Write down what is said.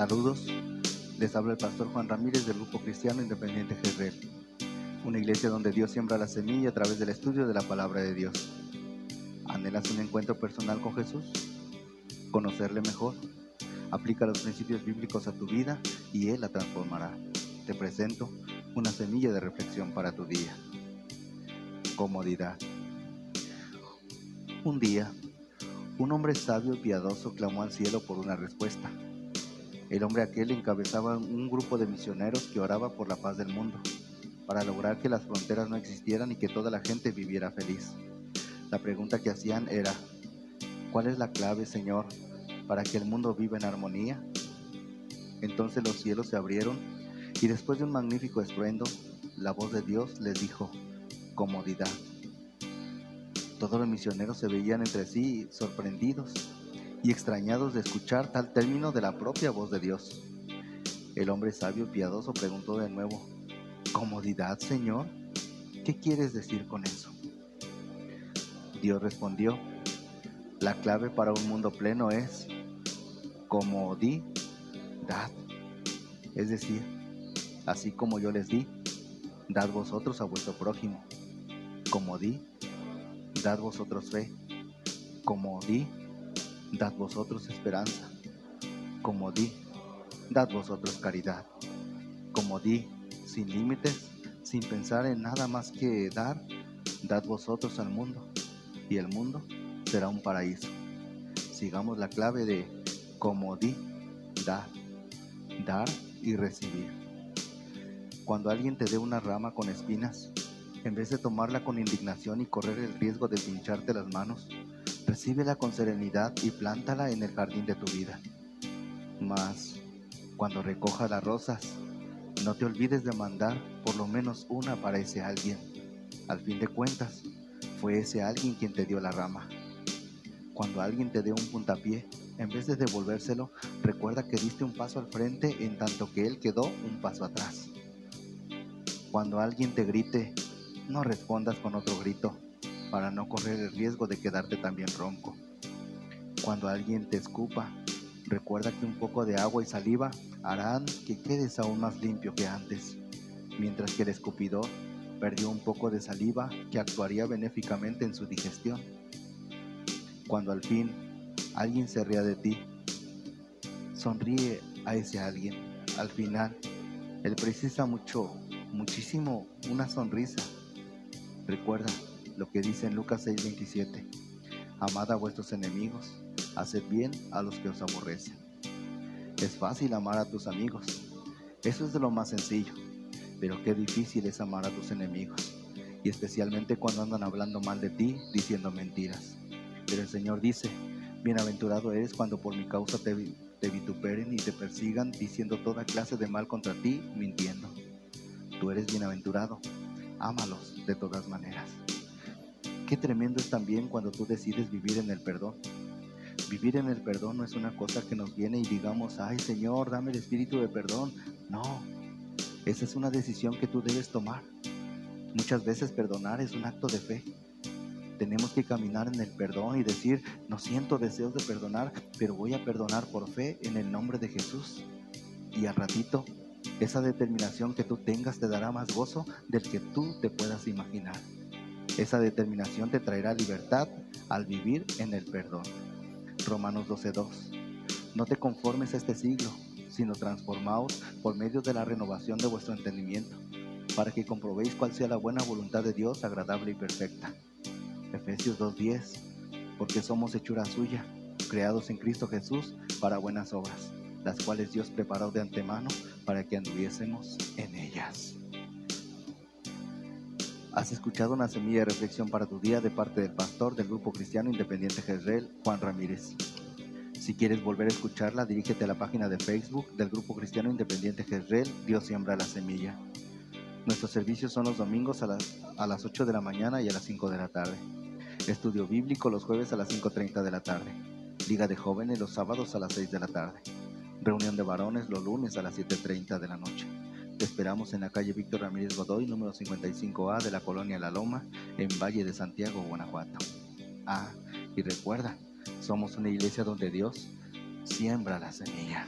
Saludos, les habla el pastor Juan Ramírez del Grupo Cristiano Independiente Jezreel, una iglesia donde Dios siembra la semilla a través del estudio de la palabra de Dios. ¿Anhelas un encuentro personal con Jesús? ¿Conocerle mejor? Aplica los principios bíblicos a tu vida y Él la transformará. Te presento una semilla de reflexión para tu día. Comodidad. Un día, un hombre sabio y piadoso clamó al cielo por una respuesta. El hombre aquel encabezaba un grupo de misioneros que oraba por la paz del mundo, para lograr que las fronteras no existieran y que toda la gente viviera feliz. La pregunta que hacían era, ¿cuál es la clave, Señor, para que el mundo viva en armonía? Entonces los cielos se abrieron y después de un magnífico estruendo, la voz de Dios les dijo, comodidad. Todos los misioneros se veían entre sí sorprendidos y extrañados de escuchar tal término de la propia voz de Dios. El hombre sabio y piadoso preguntó de nuevo, ¿Comodidad, Señor? ¿Qué quieres decir con eso? Dios respondió, la clave para un mundo pleno es comodidad. Es decir, así como yo les di, dad vosotros a vuestro prójimo. Como di, dad vosotros fe. Como di, dad vosotros esperanza. Como di, dad vosotros caridad. Como di, sin límites, sin pensar en nada más que dar, dad vosotros al mundo. Y el mundo será un paraíso. Sigamos la clave de como di, dar, dar y recibir. Cuando alguien te dé una rama con espinas, en vez de tomarla con indignación y correr el riesgo de pincharte las manos, recíbela con serenidad y plántala en el jardín de tu vida. Mas, cuando recoja las rosas, no te olvides de mandar por lo menos una para ese alguien. Al fin de cuentas, fue ese alguien quien te dio la rama. Cuando alguien te dé un puntapié, en vez de devolvérselo, recuerda que diste un paso al frente en tanto que él quedó un paso atrás. Cuando alguien te grite, no respondas con otro grito para no correr el riesgo de quedarte también ronco. Cuando alguien te escupa, recuerda que un poco de agua y saliva harán que quedes aún más limpio que antes, mientras que el escupidor perdió un poco de saliva que actuaría benéficamente en su digestión. Cuando al fin alguien se ría de ti, sonríe a ese alguien. Al final, él precisa mucho, muchísimo una sonrisa. Recuerda, lo que dice en Lucas 6:27. Amad a vuestros enemigos, haced bien a los que os aborrecen. Es fácil amar a tus amigos, eso es de lo más sencillo, pero qué difícil es amar a tus enemigos, y especialmente cuando andan hablando mal de ti, diciendo mentiras. Pero el Señor dice, bienaventurado eres cuando por mi causa te, te vituperen y te persigan, diciendo toda clase de mal contra ti, mintiendo. Tú eres bienaventurado, ámalos de todas maneras. Qué tremendo es también cuando tú decides vivir en el perdón. Vivir en el perdón no es una cosa que nos viene y digamos, ay Señor, dame el espíritu de perdón. No, esa es una decisión que tú debes tomar. Muchas veces perdonar es un acto de fe. Tenemos que caminar en el perdón y decir, no siento deseos de perdonar, pero voy a perdonar por fe en el nombre de Jesús. Y al ratito, esa determinación que tú tengas te dará más gozo del que tú te puedas imaginar. Esa determinación te traerá libertad al vivir en el perdón. Romanos 12:2. No te conformes a este siglo, sino transformaos por medio de la renovación de vuestro entendimiento, para que comprobéis cuál sea la buena voluntad de Dios, agradable y perfecta. Efesios 2:10. Porque somos hechura suya, creados en Cristo Jesús para buenas obras, las cuales Dios preparó de antemano para que anduviésemos en ellas. Has escuchado una semilla de reflexión para tu día de parte del pastor del Grupo Cristiano Independiente Jezreel, Juan Ramírez. Si quieres volver a escucharla, dirígete a la página de Facebook del Grupo Cristiano Independiente Jezreel, Dios siembra la semilla. Nuestros servicios son los domingos a las, a las 8 de la mañana y a las 5 de la tarde. Estudio bíblico los jueves a las 5.30 de la tarde. Liga de jóvenes los sábados a las 6 de la tarde. Reunión de varones los lunes a las 7.30 de la noche. Te esperamos en la calle Víctor Ramírez Godoy, número 55A de la colonia La Loma, en Valle de Santiago, Guanajuato. Ah, y recuerda, somos una iglesia donde Dios siembra la semilla.